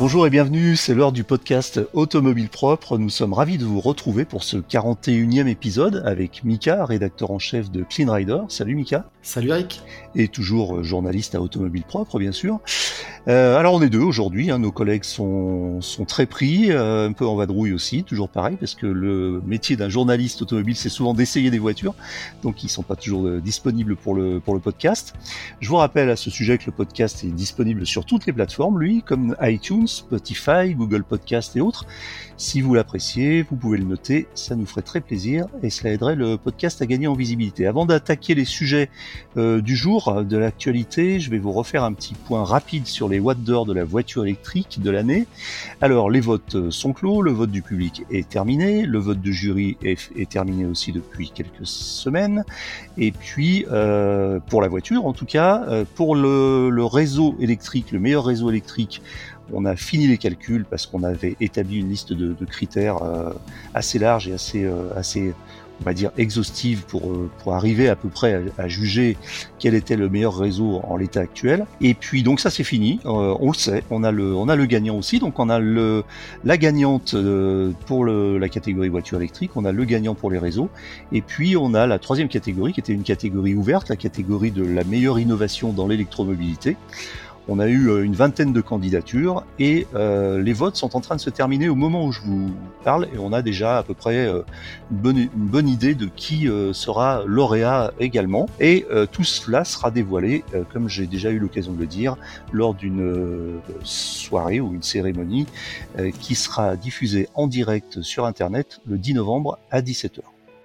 Bonjour et bienvenue, c'est l'heure du podcast Automobile Propre. Nous sommes ravis de vous retrouver pour ce 41e épisode avec Mika, rédacteur en chef de Clean Rider. Salut Mika. Salut Eric. Et toujours journaliste à Automobile Propre, bien sûr. Euh, alors on est deux aujourd'hui, hein, nos collègues sont, sont très pris, euh, un peu en vadrouille aussi, toujours pareil, parce que le métier d'un journaliste automobile, c'est souvent d'essayer des voitures, donc ils sont pas toujours euh, disponibles pour le, pour le podcast. Je vous rappelle à ce sujet que le podcast est disponible sur toutes les plateformes, lui, comme iTunes, Spotify, Google Podcast et autres. Si vous l'appréciez, vous pouvez le noter, ça nous ferait très plaisir et cela aiderait le podcast à gagner en visibilité. Avant d'attaquer les sujets du jour, de l'actualité, je vais vous refaire un petit point rapide sur les les watts d'heure de la voiture électrique de l'année. Alors les votes sont clos, le vote du public est terminé, le vote du jury est, terminé aussi depuis quelques semaines. Et puis euh, pour la voiture en tout cas, euh, pour le, réseau électrique, le meilleur réseau électrique, on a fini les calculs parce qu'on avait établi une liste de, critères euh, assez large et assez, assez on va dire exhaustive pour euh, pour arriver à peu près à, juger quel était le meilleur réseau en l'état actuel. Et puis donc ça c'est fini, euh, on le sait, on a le on a le gagnant aussi, donc on a le la gagnante euh, pour le, la catégorie voiture électrique, on a le gagnant pour les réseaux, et puis on a la troisième catégorie qui était une catégorie ouverte, la catégorie de la meilleure innovation dans l'électromobilité. On a eu euh, une vingtaine de candidatures et euh, les votes sont en train de se terminer au moment où je vous parle et on a déjà à peu près euh, une, bonne, une, bonne, idée de qui sera lauréat également. Et tout cela sera dévoilé, comme j'ai déjà eu l'occasion de le dire, lors d'une soirée ou une cérémonie qui sera diffusée en direct sur Internet le 10 novembre à 17h.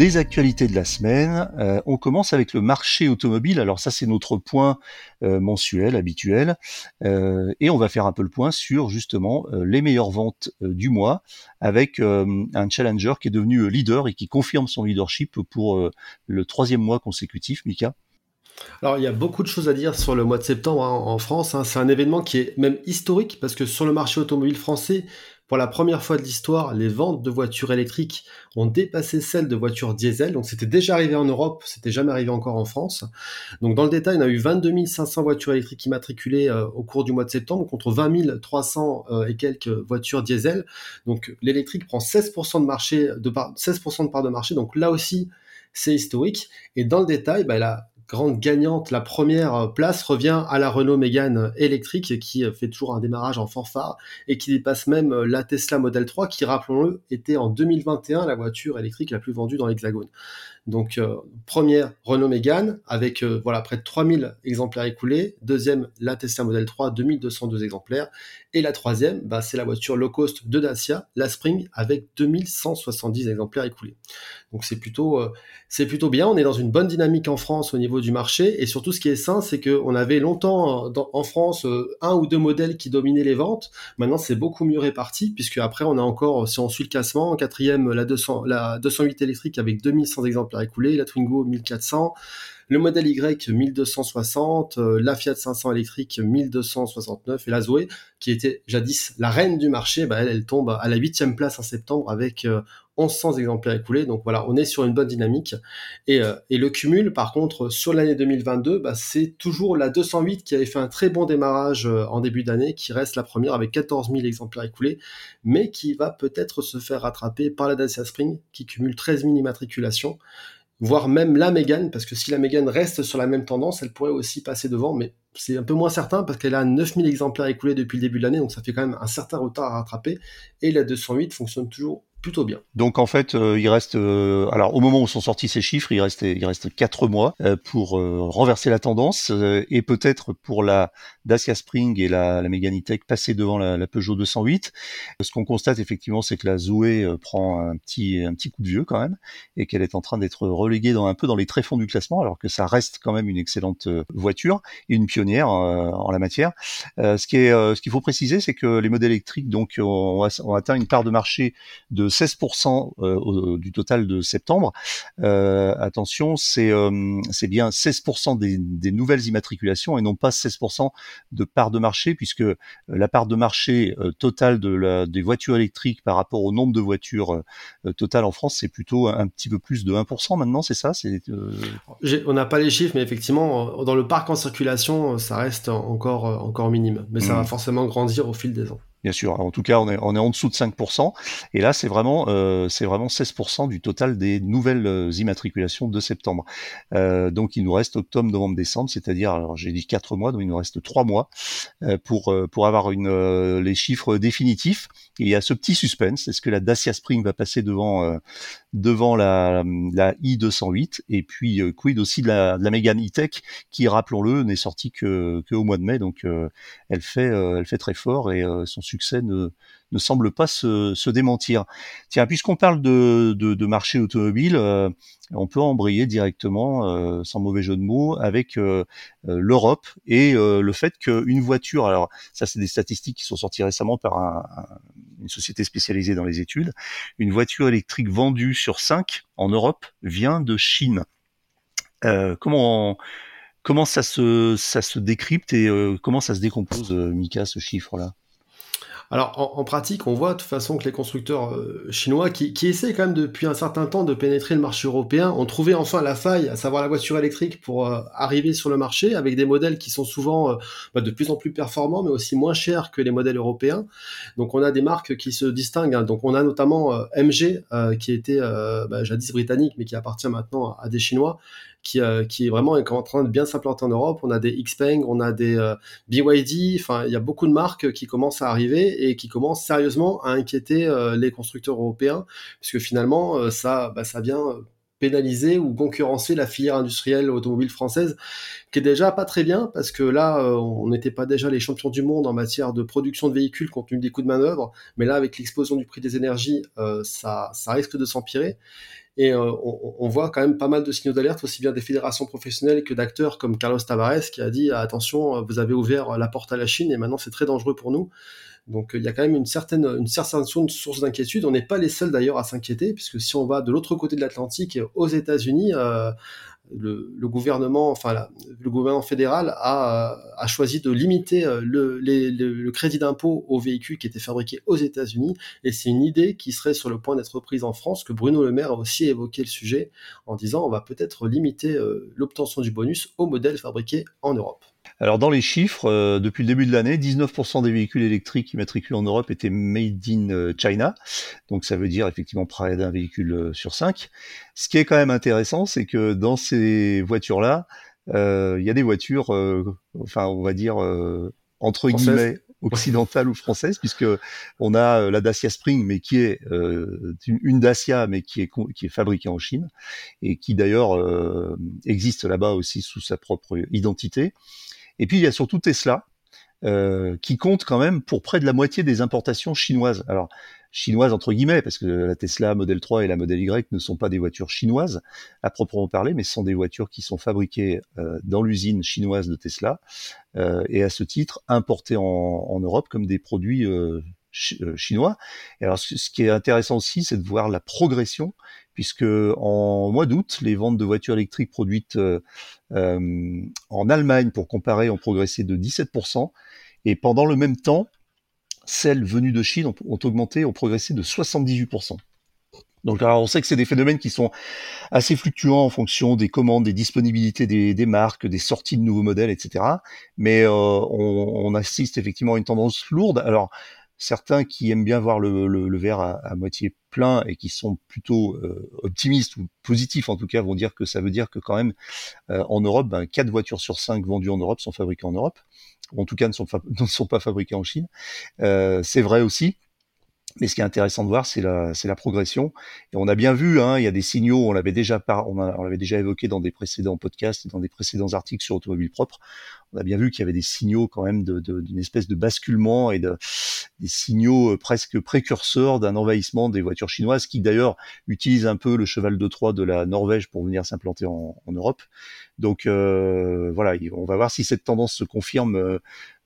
Les actualités de la semaine, euh, on commence avec le marché automobile. Alors ça c'est notre point euh, mensuel, habituel, euh, et on va faire un peu le point sur justement les meilleures ventes du mois avec un challenger qui est devenu leader et qui confirme son leadership pour le troisième mois consécutif, Mika. Alors, il y a beaucoup de choses à dire sur le mois de septembre hein, en France. Hein. C'est un événement qui est même historique parce que sur le marché automobile français, pour la première fois de l'histoire, les ventes de voitures électriques ont dépassé celles de voitures diesel. Donc, c'était déjà arrivé en Europe, c'était jamais arrivé encore en France. Donc, dans le détail, on a eu 22 500 voitures électriques immatriculées euh, au cours du mois de septembre contre 20 300 euh, et quelques voitures diesel. Donc, l'électrique prend 16% de marché, de 16% de part de marché. Donc, là aussi, c'est historique. Et dans le détail, bah, elle a grande gagnante, la première place revient à la Renault Mégane électrique qui fait toujours un démarrage en fanfare et qui dépasse même la Tesla Model 3 qui, rappelons-le, était en 2021 la voiture électrique la plus vendue dans l'Hexagone. Donc euh, première Renault Mégane avec euh, voilà près de 3000 exemplaires écoulés, deuxième la Tesla Model 3 2202 exemplaires et la troisième bah, c'est la voiture low cost de Dacia, la Spring avec 2170 exemplaires écoulés. Donc c'est plutôt euh, plutôt bien, on est dans une bonne dynamique en France au niveau du marché et surtout ce qui est sain c'est que on avait longtemps en France un ou deux modèles qui dominaient les ventes. Maintenant c'est beaucoup mieux réparti puisque après on a encore si on suit le classement en quatrième la 200 la 208 électrique avec 2100 exemplaires écoulé, la Twingo 1400, le modèle Y 1260, euh, la Fiat 500 électrique 1269 et la Zoé, qui était jadis la reine du marché, bah, elle, tombe à la huitième place en septembre avec 1100 euh, exemplaires écoulés. Donc voilà, on est sur une bonne dynamique. Et, euh, le cumul, par contre, sur l'année 2022, bah, c'est toujours la 208 qui avait fait un très bon démarrage en début d'année, qui reste la première avec 14 000 exemplaires écoulés, mais qui va peut-être se faire rattraper par la Dacia Spring, qui cumule 13 000 immatriculations voire même la Mégane, parce que si la Mégane reste sur la même tendance, elle pourrait aussi passer devant, mais c'est un peu moins certain parce qu'elle a 9000 exemplaires écoulés depuis le début de l'année, donc ça fait quand même un certain retard à rattraper, et la 208 fonctionne toujours plutôt bien. Donc en fait, euh, il reste, euh, alors au moment où sont sortis ces chiffres, il reste, il reste quatre mois euh, pour renverser la tendance et peut-être pour la Dacia Spring et la, la Megane E-Tech passer devant la, la, Peugeot 208. Ce qu'on constate effectivement, c'est que la Zoé prend un petit, un petit coup de vieux quand même et qu'elle est en train d'être reléguée dans un peu dans les tréfonds du classement, alors que ça reste quand même une excellente voiture et une pionnière en la matière. ce qui est, ce qu'il faut préciser, c'est que les modèles électriques donc ont, ont atteint une part de marché de 16% euh, du total de septembre. Euh, attention, c'est euh, c'est bien 16% des, des, nouvelles immatriculations et non pas 16% de part de marché, puisque la part de marché totale de la, des voitures électriques par rapport au nombre de voitures totales en France, c'est plutôt un, petit peu plus de 1% maintenant, c'est ça? C'est, On n'a pas les chiffres, mais effectivement, dans le parc en circulation, ça reste encore, encore minime. Mais ça va mmh. forcément grandir au fil des ans bien sûr. En tout cas, on est, on est en dessous de 5%. Et là, c'est vraiment, euh, c'est vraiment 16% du total des nouvelles euh, immatriculations de septembre. Euh, donc, il nous reste octobre, novembre, décembre, c'est-à-dire, alors j'ai dit 4 mois, donc il nous reste 3 mois euh, pour, euh, pour avoir une, euh, les chiffres définitifs. il y a ce petit suspense. Est-ce que la Dacia Spring va passer devant, devant la, la i208 Et puis, quid aussi de la, de la Megane E-Tech qui, rappelons-le, n'est sortie que, que au mois de mai. Donc, elle fait, elle fait très fort et son succès ne, ne semble pas se, se démentir. Tiens, puisqu'on parle de, de, de, marché automobile, euh, on peut embrayer directement, euh, sans mauvais jeu de mots, avec euh, l'Europe et le fait qu'une voiture, alors ça c'est des statistiques qui sont sorties récemment par un, une société spécialisée dans les études, une voiture électrique vendue sur cinq en Europe vient de Chine. comment comment ça se ça se décrypte et comment ça se décompose, Mika, ce chiffre-là? Alors en, pratique, on voit de toute façon que les constructeurs euh, chinois qui, qui, essaient quand même depuis un certain temps de pénétrer le marché européen ont trouvé enfin la faille, à savoir la voiture électrique, pour euh, arriver sur le marché avec des modèles qui sont souvent euh, bah, de plus en plus performants, mais aussi moins chers que les modèles européens. Donc on a des marques qui se distinguent. Hein. Donc on a notamment MG qui était bah, jadis britannique, mais qui appartient maintenant à des Chinois qui, euh, qui est vraiment en train de bien s'implanter en Europe. On a des Xpeng, on a des euh, BYD, enfin il y a beaucoup de marques qui commencent à arriver et qui commencent sérieusement à inquiéter euh, les constructeurs européens, puisque finalement ça, bah, ça vient pénaliser ou concurrencer la filière industrielle automobile française, qui est déjà pas très bien, parce que là, on n'était pas déjà les champions du monde en matière de production de véhicules compte tenu des coûts de manœuvre, mais là, avec l'explosion du prix des énergies, ça, ça risque de s'empirer. Et euh, on, voit quand même pas mal de signaux d'alerte, aussi bien des fédérations professionnelles que d'acteurs comme Carlos Tavares qui a dit attention, vous avez ouvert la porte à la Chine et maintenant c'est très dangereux pour nous. Donc il y a quand même une certaine, source d'inquiétude. On n'est pas les seuls d'ailleurs à s'inquiéter, puisque si on va de l'autre côté de l'Atlantique, aux États-Unis, euh, le, gouvernement, enfin le gouvernement fédéral a, choisi de limiter euh, le, le crédit d'impôt aux véhicules qui étaient fabriqués aux États-Unis, et c'est une idée qui serait sur le point d'être prise en France, que Bruno Le Maire a aussi évoqué le sujet en disant on va peut-être limiter euh, l'obtention du bonus aux modèles fabriqués en Europe. Alors dans les chiffres, euh, depuis le début de l'année, 19% des véhicules électriques immatriculés en Europe étaient made in euh, China. Donc ça veut dire effectivement près d'un véhicule euh, sur cinq. Ce qui est quand même intéressant, c'est que dans ces voitures-là, il y a des voitures, enfin on va dire entre guillemets occidentales ou françaises, puisque on a la Dacia Spring, mais qui est une, Dacia, mais qui est qui est fabriquée en Chine et qui d'ailleurs existe là-bas aussi sous sa propre identité. Et puis il y a surtout Tesla, euh, qui compte quand même pour près de la moitié des importations chinoises. Alors chinoises entre guillemets, parce que la Tesla Model 3 et la Model Y ne sont pas des voitures chinoises à proprement parler, mais ce sont des voitures qui sont fabriquées euh, dans l'usine chinoise de Tesla euh, et à ce titre importées en, Europe comme des produits chinois. Et alors, ce qui est intéressant aussi, c'est de voir la progression, puisque en mois d'août, les ventes de voitures électriques produites euh, euh, en Allemagne, pour comparer, ont progressé de 17%, et pendant le même temps, celles venues de Chine ont, augmenté, ont progressé de 78%. Donc on sait que c'est des phénomènes qui sont assez fluctuants en fonction des commandes, des disponibilités des, des marques, des sorties de nouveaux modèles, etc. Mais euh, on, on, assiste effectivement à une tendance lourde. Alors certains qui aiment bien voir le, verre à, moitié plein et qui sont plutôt euh, optimistes ou positifs en tout cas vont dire que ça veut dire que quand même euh, en Europe, ben, 4 voitures sur 5 vendues en Europe sont fabriquées en Europe, ou en tout cas ne sont, ne sont pas fabriquées en Chine. Euh, c'est vrai aussi. Mais ce qui est intéressant de voir, c'est la, progression. Et on a bien vu, hein, il y a des signaux, on l'avait déjà, déjà évoqué dans des précédents podcasts et dans des précédents articles sur automobile propre. On a bien vu qu'il y avait des signaux quand même d'une espèce de basculement et de, des signaux euh, presque précurseurs d'un envahissement des voitures chinoises qui d'ailleurs utilisent un peu le cheval de Troie de la Norvège pour venir s'implanter en, en Europe. Donc euh, voilà, on va voir si cette tendance se confirme euh,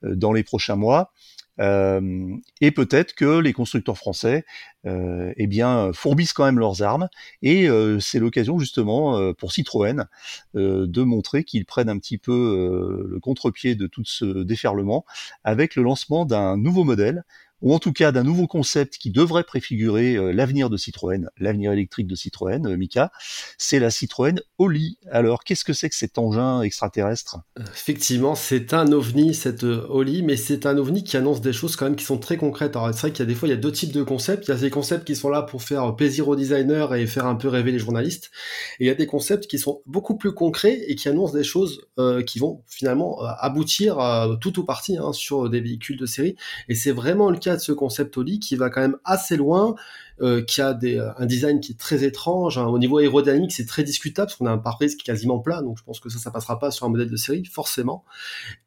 dans les prochains mois. Euh, et peut-être que les constructeurs français, euh, eh bien, fourbissent quand même leurs armes. Et euh, c'est l'occasion justement pour Citroën de montrer qu'ils prennent un petit peu le contre-pied de tout ce déferlement avec le lancement d'un nouveau modèle ou en tout cas d'un nouveau concept qui devrait préfigurer euh, l'avenir de Citroën, l'avenir électrique de Citroën, euh, Mika, c'est la Citroën Oli. Alors, qu'est-ce que c'est que cet engin extraterrestre? Effectivement, c'est un ovni, cette euh, Oli, mais c'est un ovni qui annonce des choses quand même qui sont très concrètes. Alors, c'est vrai qu'il y a des fois, il y a deux types de concepts. Il y a des concepts qui sont là pour faire plaisir aux designers et faire un peu rêver les journalistes. Et il y a des concepts qui sont beaucoup plus concrets et qui annoncent des choses qui vont finalement aboutir tout ou partie hein, sur des véhicules de série. Et c'est vraiment le cas de ce concept Oli qui va quand même assez loin euh, qui a euh, un design qui est très étrange. Hein. Au niveau aérodynamique, c'est très discutable parce qu'on a un pare-brise qui est quasiment plat, donc je pense que ça, ça passera pas sur un modèle de série, forcément.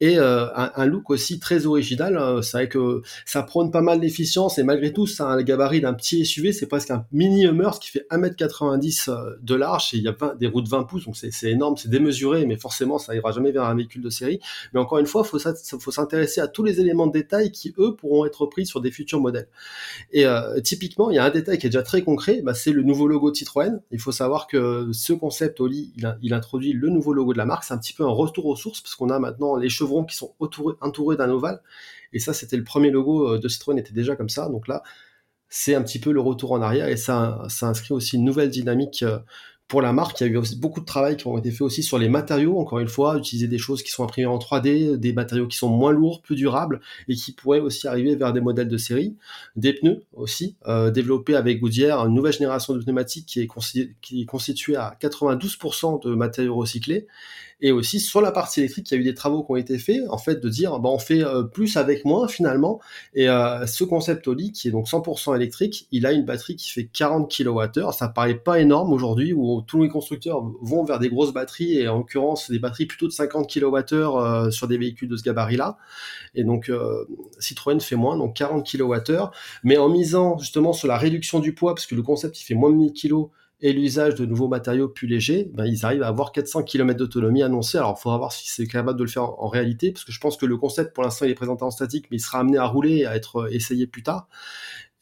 Et euh, un, look aussi très original. Hein. C'est vrai que ça prône pas mal d'efficience et malgré tout, ça a un gabarit d'un petit SUV. C'est presque un mini Hummer qui fait 1m90 euh, de large et il y a 20, des roues de 20 pouces, donc c'est énorme, c'est démesuré, mais forcément, ça ira jamais vers un véhicule de série. Mais encore une fois, faut faut s'intéresser à tous les éléments de détail qui eux pourront être pris sur des futurs modèles. Et euh, typiquement, il y a un détail qui est déjà très concret, bah, c'est le nouveau logo Citroën. Il faut savoir que ce concept Oli, il, introduit le nouveau logo de la marque. C'est un petit peu un retour aux sources parce qu'on a maintenant les chevrons qui sont entourés, entourés d'un ovale. Et ça, c'était le premier logo euh, de Citroën, était déjà comme ça. Donc là, c'est un petit peu le retour en arrière et ça, ça inscrit aussi une nouvelle dynamique euh, pour la marque, il y a eu beaucoup de travail qui ont été fait aussi sur les matériaux, encore une fois, utiliser des choses qui sont imprimées en 3D, des matériaux qui sont moins lourds, plus durables, et qui pourraient aussi arriver vers des modèles de série. Des pneus aussi, euh, développés avec Goodyear, une nouvelle génération de pneumatiques qui est, qui est constituée à 92% de matériaux recyclés, et aussi sur la partie électrique, il y a eu des travaux qui ont été faits, en fait, de dire, bah, on fait euh, plus avec moins finalement. Et euh, ce concept Oli, qui est donc 100% électrique, il a une batterie qui fait 40 kWh. Ça paraît pas énorme aujourd'hui, où tous les constructeurs vont vers des grosses batteries, et en l'occurrence des batteries plutôt de 50 kWh euh, sur des véhicules de ce gabarit-là. Et donc Citroën fait moins, donc 40 kWh, mais en misant justement sur la réduction du poids, parce que le concept il fait moins de 1000 kg et l'usage de nouveaux matériaux plus légers, ben, ils arrivent à avoir 400 km d'autonomie annoncée. Alors, il faudra voir si c'est capable de le faire en, réalité, parce que je pense que le concept, pour l'instant, il est présenté en statique, mais il sera amené à rouler et à être euh, essayé plus tard.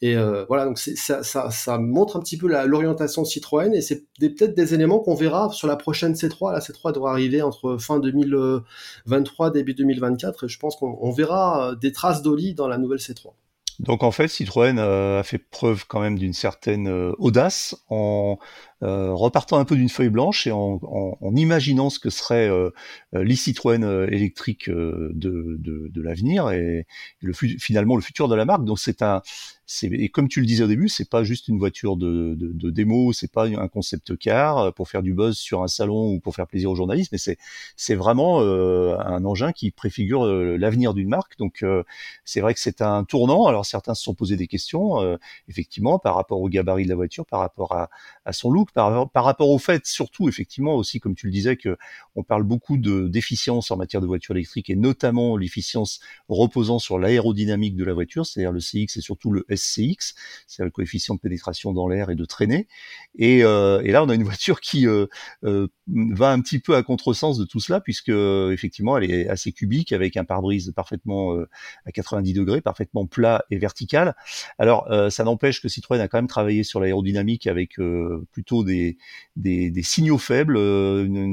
Et euh, voilà, donc ça, ça, ça, montre un petit peu l'orientation Citroën, et c'est peut-être des éléments qu'on verra sur la prochaine C3. La C3 devra arriver entre fin 2023 début 2024, et je pense qu'on verra euh, des traces d'Oli dans la nouvelle C3. Donc en fait, Citroën euh, a fait preuve quand même d'une certaine euh, audace en euh, repartant un peu d'une feuille blanche et en, en, en, imaginant ce que serait euh, l'e-Citroën électrique de, de, de l'avenir et le, finalement le futur de la marque. Donc c'est un, et comme tu le disais au début, c'est pas juste une voiture de, de, de démo, c'est pas un concept car pour faire du buzz sur un salon ou pour faire plaisir aux journalistes, mais c'est c'est vraiment euh, un engin qui préfigure euh, l'avenir d'une marque. Donc euh, c'est vrai que c'est un tournant. Alors certains se sont posé des questions, euh, effectivement, par rapport au gabarit de la voiture, par rapport à, à son look, par, rapport au fait, surtout effectivement aussi, comme tu le disais, que on parle beaucoup de d'efficience en matière de voiture électrique et notamment l'efficience reposant sur l'aérodynamique de la voiture, c'est-à-dire le CX et surtout le SCX, c'est le coefficient de pénétration dans l'air et de traînée. Et, euh, là, on a une voiture qui euh, euh, va un petit peu à contresens de tout cela, puisque effectivement, elle est assez cubique avec un pare-brise parfaitement à 90 degrés, parfaitement plat et vertical. Alors, ça n'empêche que Citroën a quand même travaillé sur l'aérodynamique avec euh, des, signaux faibles,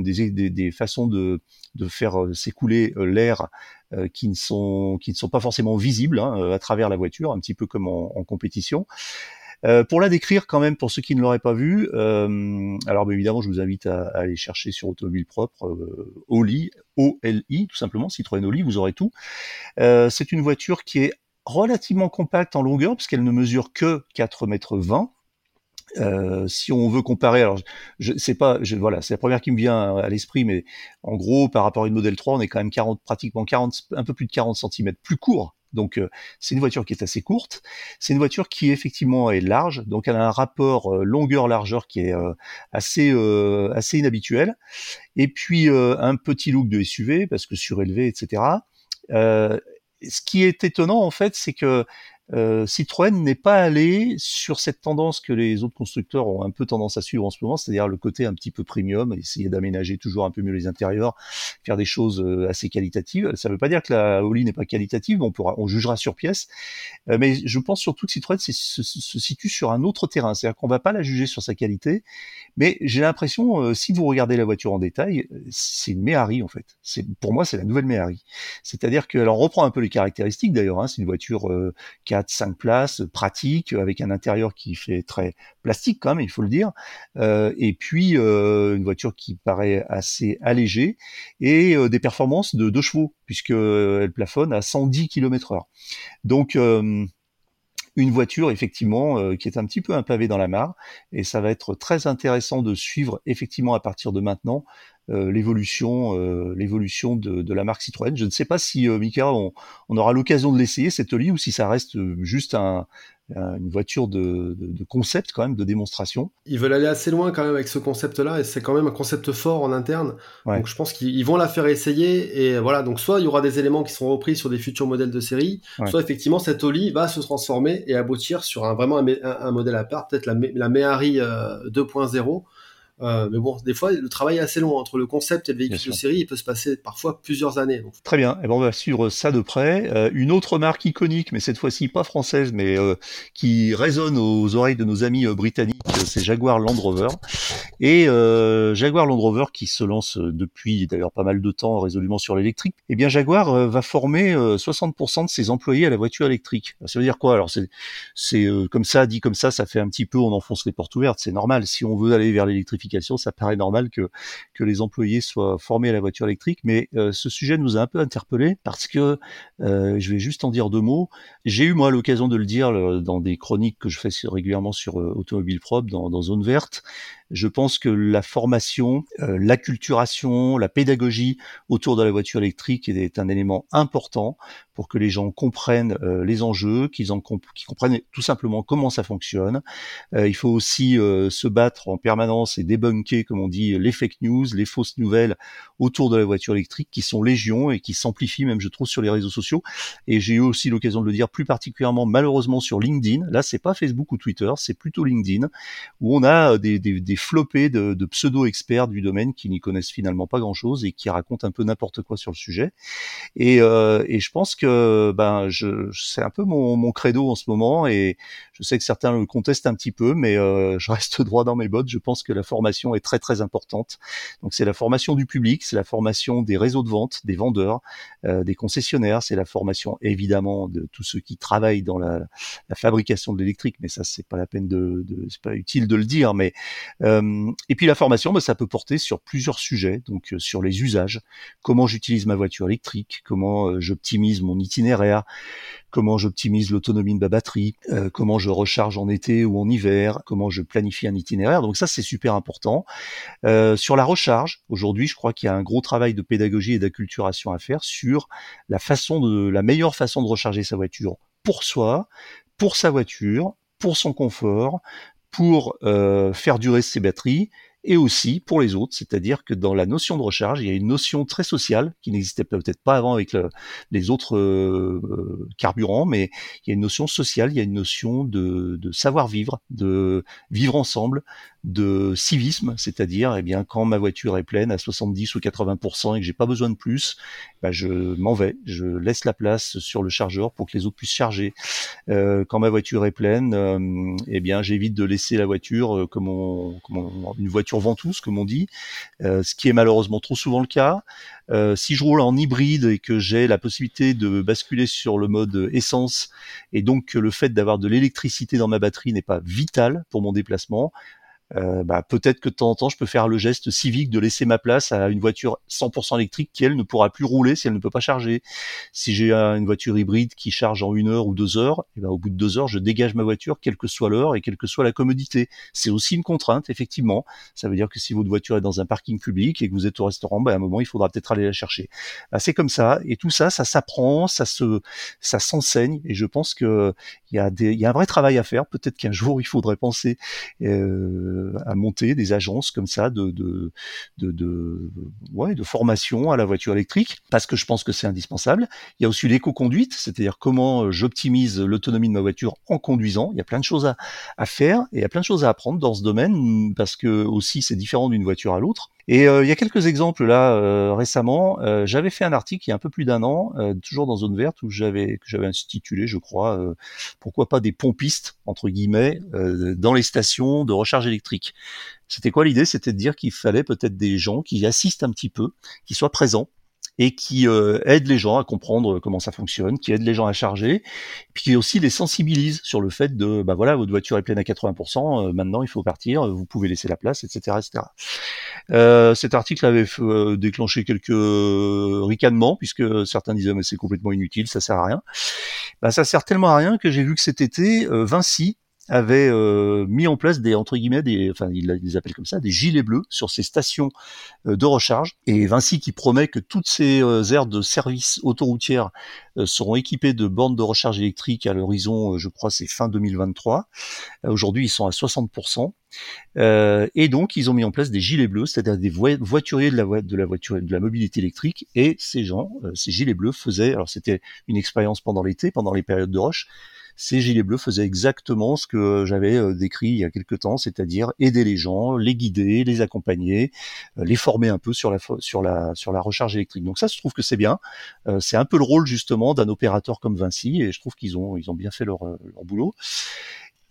des, des, façons de, faire s'écouler l'air euh, qui ne sont qui ne sont pas forcément visibles hein, euh, à travers la voiture, un petit peu comme en, compétition. Euh, pour la décrire quand même, pour ceux qui ne l'auraient pas vue, euh, alors évidemment, je vous invite à, aller chercher sur Automobile Propre euh, Oli, O-L-I, tout simplement, Citroën Oli, vous aurez tout. Euh, c'est une voiture qui est relativement compacte en longueur, puisqu'elle ne mesure que 4 mètres 20. Euh, si on veut comparer, alors je, sais pas, je, voilà, c'est la première qui me vient à l'esprit, mais en gros, par rapport à une modèle 3, on est quand même 40, pratiquement 40, un peu plus de 40 cm plus court Donc c'est une voiture qui est assez courte. C'est une voiture qui effectivement est large, donc elle a un rapport longueur-largeur qui est assez assez inhabituel. Et puis un petit look de SUV parce que surélevé, etc. ce qui est étonnant en fait, c'est que euh, Citroën n'est pas allé sur cette tendance que les autres constructeurs ont un peu tendance à suivre en ce moment, c'est-à-dire le côté un petit peu premium, essayer d'aménager toujours un peu mieux les intérieurs, faire des choses euh, assez qualitatives. Ça ne veut pas dire que la Oli n'est pas qualitative, on pourra, on jugera sur pièce, euh, mais je pense surtout que Citroën se, se, situe sur un autre terrain, c'est-à-dire qu'on va pas la juger sur sa qualité, mais j'ai l'impression, si vous regardez la voiture en détail, c'est une Méhari en fait. C'est pour moi c'est la nouvelle Méhari, c'est-à-dire qu'elle en reprend un peu les caractéristiques d'ailleurs. Hein, c'est une voiture qui a 5 places, pratique, avec un intérieur qui fait très plastique quand même, il faut le dire, euh, et puis euh, une voiture qui paraît assez allégée et euh, des performances de 2 chevaux puisque elle plafonne à 110 km/h. Donc une voiture effectivement qui est un petit peu un pavé dans la mare et ça va être très intéressant de suivre effectivement à partir de maintenant euh, l'évolution euh, l'évolution de, la marque Citroën. Je ne sais pas si euh, Mika on, on aura l'occasion de l'essayer cette Oli ou si ça reste juste un, une voiture de, de, de, concept quand même de démonstration. Ils veulent aller assez loin quand même avec ce concept-là et c'est quand même un concept fort en interne. Donc je pense qu'ils vont la faire essayer et voilà donc soit il y aura des éléments qui seront repris sur des futurs modèles de série, soit effectivement cette Oli va se transformer et aboutir sur un vraiment un, un, modèle à part, peut-être la, la Méhari 2.0 euh, mais bon, des fois, le travail est assez long entre le concept et le véhicule de série. Il peut se passer parfois plusieurs années. Très bien. Et eh ben, on va suivre ça de près. Euh, une autre marque iconique, mais cette fois-ci pas française, mais euh, qui résonne aux oreilles de nos amis britanniques, c'est Jaguar Land Rover. Et Jaguar Land Rover qui se lance depuis d'ailleurs pas mal de temps résolument sur l'électrique. Eh bien, Jaguar va former 60% de ses employés à la voiture électrique. Ça veut dire quoi? Alors, c'est, c'est comme ça, dit comme ça, ça fait un petit peu, on enfonce les portes ouvertes. C'est normal. Si on veut aller vers l'électrification ça paraît normal que, que les employés soient formés à la voiture électrique. Mais euh, ce sujet nous a un peu interpellé parce que, euh, je vais juste en dire deux mots, j'ai eu moi l'occasion de le dire dans des chroniques que je fais régulièrement sur euh, Automobile Propre, dans Zone Verte, je pense que la formation, euh, l'acculturation, la pédagogie autour de la voiture électrique est un élément important pour que les gens comprennent euh, les enjeux, qu'ils comprennent tout simplement comment ça fonctionne. Euh, il faut aussi se battre en permanence et débunker, comme on dit, les fake news, les fausses nouvelles autour de la voiture électrique qui sont légion et qui s'amplifient même, je trouve, sur les réseaux sociaux. Et j'ai eu aussi l'occasion de le dire plus particulièrement, malheureusement, sur LinkedIn. Là, c'est pas Facebook ou Twitter, c'est plutôt LinkedIn où on a des, des, des flopé de, de pseudo-experts du domaine qui n'y connaissent finalement pas grand-chose et qui racontent un peu n'importe quoi sur le sujet. Et, euh, et je pense que ben, je, c'est un peu mon, mon, credo en ce moment et je sais que certains le contestent un petit peu, mais euh, je reste droit dans mes bottes. Je pense que la formation est très très importante. Donc c'est la formation du public, c'est la formation des réseaux de vente, des vendeurs, euh, des concessionnaires, c'est la formation évidemment de tous ceux qui travaillent dans la, la fabrication de l'électrique, mais ça c'est pas la peine de, de c'est pas utile de le dire, mais euh, et puis la formation, bah, ça peut porter sur plusieurs sujets, donc euh, sur les usages, comment j'utilise ma voiture électrique, comment euh, j'optimise mon itinéraire, comment j'optimise l'autonomie de ma batterie, comment je recharge en été ou en hiver, comment je planifie un itinéraire. Donc ça, c'est super important. sur la recharge, aujourd'hui, je crois qu'il y a un gros travail de pédagogie et d'acculturation à faire sur la façon de, la meilleure façon de recharger sa voiture pour soi, pour sa voiture, pour son confort, pour euh, faire durer ses batteries et aussi pour les autres, c'est-à-dire que dans la notion de recharge, il y a une notion très sociale qui n'existait peut-être pas avant avec les autres euh, carburants, mais il y a une notion sociale, il y a une notion de, savoir-vivre, de vivre ensemble, de civisme, c'est-à-dire, eh bien, quand ma voiture est pleine à 70 ou 80% et que j'ai pas besoin de plus, bah, je m'en vais, je laisse la place sur le chargeur pour que les autres puissent charger. Euh, quand ma voiture est pleine, euh, eh bien, j'évite de laisser la voiture euh, comme, on, comme une voiture ventouse, comme on dit, euh, ce qui est malheureusement trop souvent le cas. Euh, si je roule en hybride et que j'ai la possibilité de basculer sur le mode essence et donc que le fait d'avoir de l'électricité dans ma batterie n'est pas vital pour mon déplacement, euh, bah, peut-être que de temps en temps, je peux faire le geste civique de laisser ma place à une voiture 100% électrique qui, elle, ne pourra plus rouler si elle ne peut pas charger. Si j'ai une voiture hybride qui charge en une heure ou deux heures, et eh ben, au bout de deux heures, je dégage ma voiture, quelle que soit l'heure et quelle que soit la commodité. C'est aussi une contrainte, effectivement. Ça veut dire que si votre voiture est dans un parking public et que vous êtes au restaurant, bah, à un moment, il faudra peut-être aller la chercher. Bah, c'est comme ça. Et tout ça, ça s'apprend, ça se, ça s'enseigne. Et je pense que il y a y a un vrai travail à faire. Peut-être qu'un jour, il faudrait penser euh, à monter des agences comme ça de, de, de, ouais, de formation à la voiture électrique, parce que je pense que c'est indispensable. Il y a aussi l'éco-conduite, c'est-à-dire comment j'optimise l'autonomie de ma voiture en conduisant. Il y a plein de choses à, à faire et il y a plein de choses à apprendre dans ce domaine, parce que aussi c'est différent d'une voiture à l'autre. Et euh, il y a quelques exemples là euh, récemment. Euh, j'avais fait un article il y a un peu plus d'un an, toujours dans Zone Verte, où j'avais que j'avais intitulé, je crois, pourquoi pas des pompistes entre guillemets dans les stations de recharge électrique. C'était quoi l'idée? C'était de dire qu'il fallait peut-être des gens qui assistent un petit peu, qui soient présents et qui euh, aide les gens à comprendre comment ça fonctionne, qui aide les gens à charger, puis qui aussi les sensibilise sur le fait de, bah voilà, votre voiture est pleine à 80%, euh, maintenant il faut partir, vous pouvez laisser la place, etc., etc. Euh, cet article avait euh, déclenché quelques ricanements puisque certains disaient mais c'est complètement inutile, ça sert à rien. Bah ça sert tellement à rien que j'ai vu que cet été Vinci avait euh, mis en place des entre guillemets des enfin ils les appellent comme ça des gilets bleus sur ces stations euh, de recharge. Et Vinci qui promet que toutes ces euh, aires de service autoroutières seront équipées de bornes de recharge électrique à l'horizon je crois c'est fin 2023 aujourd'hui ils sont à 60% et donc ils ont mis en place des gilets bleus c'est-à-dire des voituriers de la de la voiture de la mobilité électrique. Et ces gens ces gilets bleus faisaient alors c'était une expérience pendant l'été pendant les périodes de roche ces gilets bleus faisaient exactement ce que j'avais euh, décrit il y a quelque temps, c'est-à-dire aider les gens, les guider, les accompagner, euh, les former un peu sur la sur la sur la recharge électrique. Donc ça, je trouve que c'est bien. Euh, c'est un peu le rôle justement d'un opérateur comme Vinci, et je trouve qu'ils ont ils ont bien fait leur, leur boulot.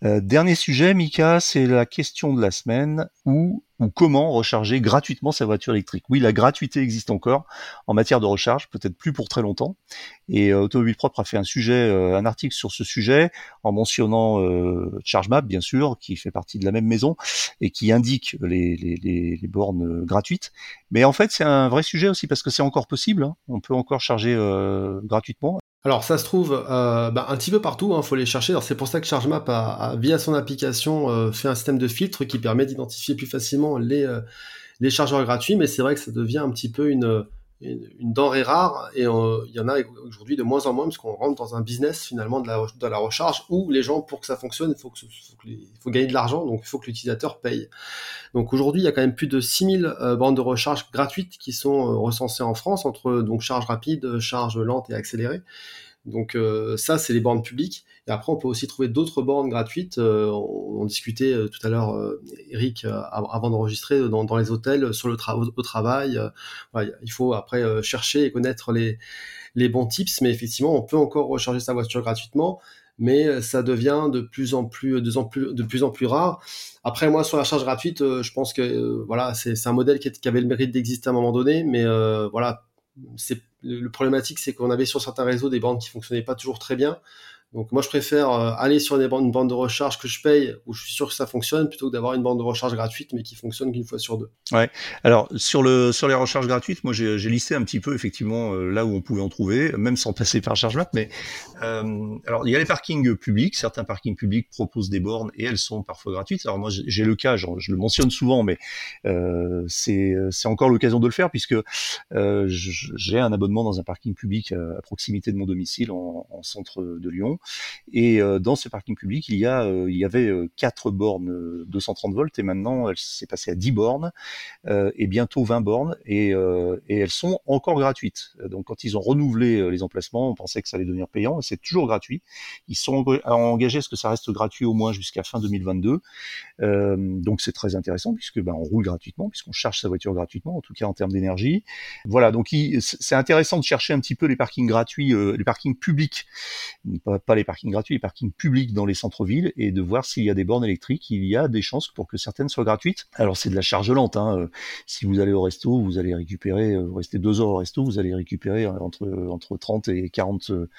Dernier sujet, Mika, c'est la question de la semaine où ou comment recharger gratuitement sa voiture électrique. Oui, la gratuité existe encore en matière de recharge, peut-être plus pour très longtemps. Et euh, Automobile Propre a fait un sujet, euh, un article sur ce sujet en mentionnant euh, ChargeMap, bien sûr, qui fait partie de la même maison et qui indique les, bornes gratuites. Mais en fait, c'est un vrai sujet aussi parce que c'est encore possible. Hein. On peut encore charger gratuitement alors ça se trouve bah, un petit peu partout, il hein, faut les chercher. C'est pour ça que ChargeMap a, via son application fait un système de filtre qui permet d'identifier plus facilement les, euh, les chargeurs gratuits, mais c'est vrai que ça devient un petit peu une, une, denrée rare et il y en a aujourd'hui de moins en moins parce qu'on rentre dans un business finalement de la, de la recharge où les gens pour que ça fonctionne il faut, que, faut, gagner de l'argent donc il faut que l'utilisateur paye. Donc aujourd'hui il y a quand même plus de 6000 bandes de recharge gratuites qui sont recensées en France entre donc charge rapide, charge lente et accélérée. Donc euh, ça, c'est les bornes publiques. Et après, on peut aussi trouver d'autres bornes gratuites. Euh, on, discutait euh, tout à l'heure, Eric, avant d'enregistrer, dans, dans, les hôtels, sur le au travail. il faut après chercher et connaître les, les bons tips. Mais effectivement, on peut encore recharger sa voiture gratuitement. Mais ça devient de plus en plus, de, en plus, de plus en plus rare. Après, moi, sur la charge gratuite, je pense que voilà, c'est un modèle qui, avait le mérite d'exister à un moment donné. Mais voilà, c'est le problématique, c'est qu'on avait sur certains réseaux des bandes qui fonctionnaient pas toujours très bien. Donc moi, je préfère euh, aller sur une bande de recharge que je paye, où je suis sûr que ça fonctionne, plutôt que d'avoir une bande de recharge gratuite, mais qui fonctionne qu'une fois sur deux. Ouais. Alors sur le sur les recharges gratuites, moi j'ai listé un petit peu effectivement euh, là où on pouvait en trouver, même sans passer par ChargeMap. Mais euh, alors il y a les parkings publics. Certains parkings publics proposent des bornes et elles sont parfois gratuites. Alors moi j'ai le cas, je le mentionne souvent, mais euh, c'est c'est encore l'occasion de le faire puisque euh, j'ai un abonnement dans un parking public à, proximité de mon domicile en, en centre de Lyon. Et euh, dans ce parking public, il y a, euh, il y avait euh, quatre bornes 230 volts et maintenant elle s'est passée à 10 bornes et bientôt 20 bornes et, et elles sont encore gratuites. Donc quand ils ont renouvelé les emplacements, on pensait que ça allait devenir payant c'est toujours gratuit. Ils sont engagés à ce que ça reste gratuit au moins jusqu'à fin 2022. donc c'est très intéressant puisque ben, on roule gratuitement, puisqu'on charge sa voiture gratuitement, en tout cas en termes d'énergie. Voilà, donc c'est intéressant de chercher un petit peu les parkings gratuits, les parkings publics, pas, pas les parkings gratuits, les parkings publics dans les centres-villes et de voir s'il y a des bornes électriques. Il y a des chances pour que certaines soient gratuites. Alors c'est de la charge lente. Hein. Euh, si vous allez au resto, vous allez récupérer, euh, vous restez deux heures au resto, vous allez récupérer entre entre 30 et 40, euh,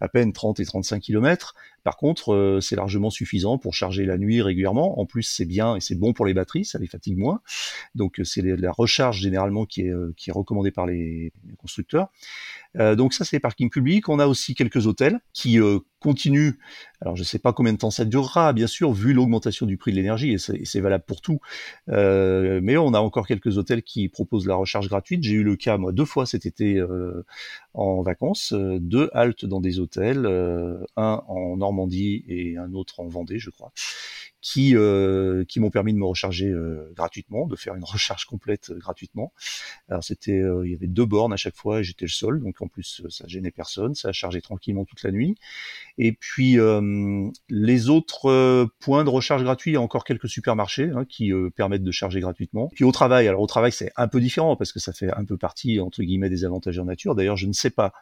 à peine 30 et 35 kilomètres. Par contre, c'est largement suffisant pour charger la nuit régulièrement. En plus, c'est bien et c'est bon pour les batteries, ça les fatigue moins. Donc c'est la recharge généralement qui est, qui est recommandée par les constructeurs. Euh, donc ça, c'est les parkings publics. On a aussi quelques hôtels qui euh, continuent. Alors je ne sais pas combien de temps ça durera, bien sûr, vu l'augmentation du prix de l'énergie, et c'est valable pour tout. Euh, mais on a encore quelques hôtels qui proposent la recharge gratuite. J'ai eu le cas, moi, deux fois cet été en vacances, deux haltes dans des hôtels, un en Normandie et un autre en Vendée, je crois qui, euh, qui m'ont permis de me recharger euh, gratuitement, de faire une recharge complète euh, gratuitement. Alors c'était, il y avait deux bornes à chaque fois et j'étais le seul, donc en plus ça gênait personne, ça a chargé tranquillement toute la nuit. Et puis les autres points de recharge gratuits, il y a encore quelques supermarchés hein, qui permettent de charger gratuitement. Puis au travail, alors au travail c'est un peu différent parce que ça fait un peu partie entre guillemets des avantages en nature. D'ailleurs je ne sais pas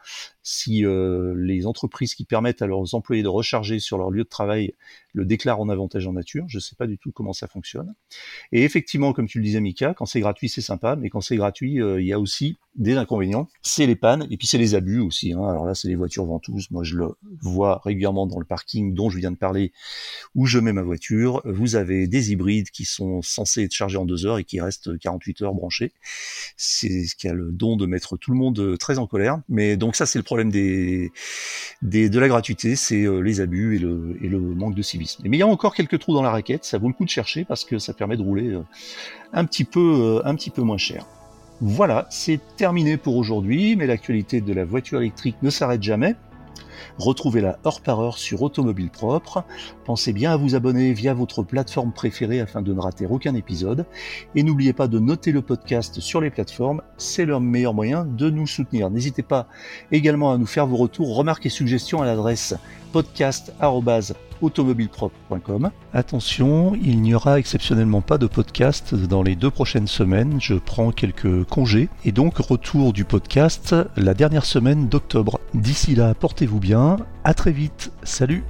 si les entreprises qui permettent à leurs employés de recharger sur leur lieu de travail le déclarent en avantage en nature je ne sais pas du tout comment ça fonctionne. Et effectivement, comme tu le disais, Mika, quand c'est gratuit, c'est sympa, mais quand c'est gratuit, euh, il y a aussi des inconvénients. C'est les pannes et puis c'est les abus aussi. Hein. Alors là, c'est les voitures ventouses. Moi, je le vois régulièrement dans le parking dont je viens de parler, où je mets ma voiture. Vous avez des hybrides qui sont censés être chargés en deux heures et qui restent 48 heures branchés. C'est ce qui a le don de mettre tout le monde euh, très en colère. Mais donc ça, c'est le problème de la gratuité, c'est euh, les abus et le, et le manque de civisme. Mais il y a encore quelques trous dans la raquette, ça vaut le coup de chercher parce que ça permet de rouler euh, un petit peu, un petit peu moins cher. Voilà, c'est terminé pour aujourd'hui, mais l'actualité de la voiture électrique ne s'arrête jamais. Retrouvez-la heure par heure sur Automobile Propre. Pensez bien à vous abonner via votre plateforme préférée afin de ne rater aucun épisode. Et n'oubliez pas de noter le podcast sur les plateformes, c'est le meilleur moyen de nous soutenir. N'hésitez pas également à nous faire vos retours, remarques et suggestions à l'adresse podcast.automobilepropre.com. Attention, il n'y aura exceptionnellement pas de podcast dans les deux prochaines semaines. Je prends quelques congés et donc retour du podcast la dernière semaine d'octobre. D'ici là, portez-vous bien. À très vite. Salut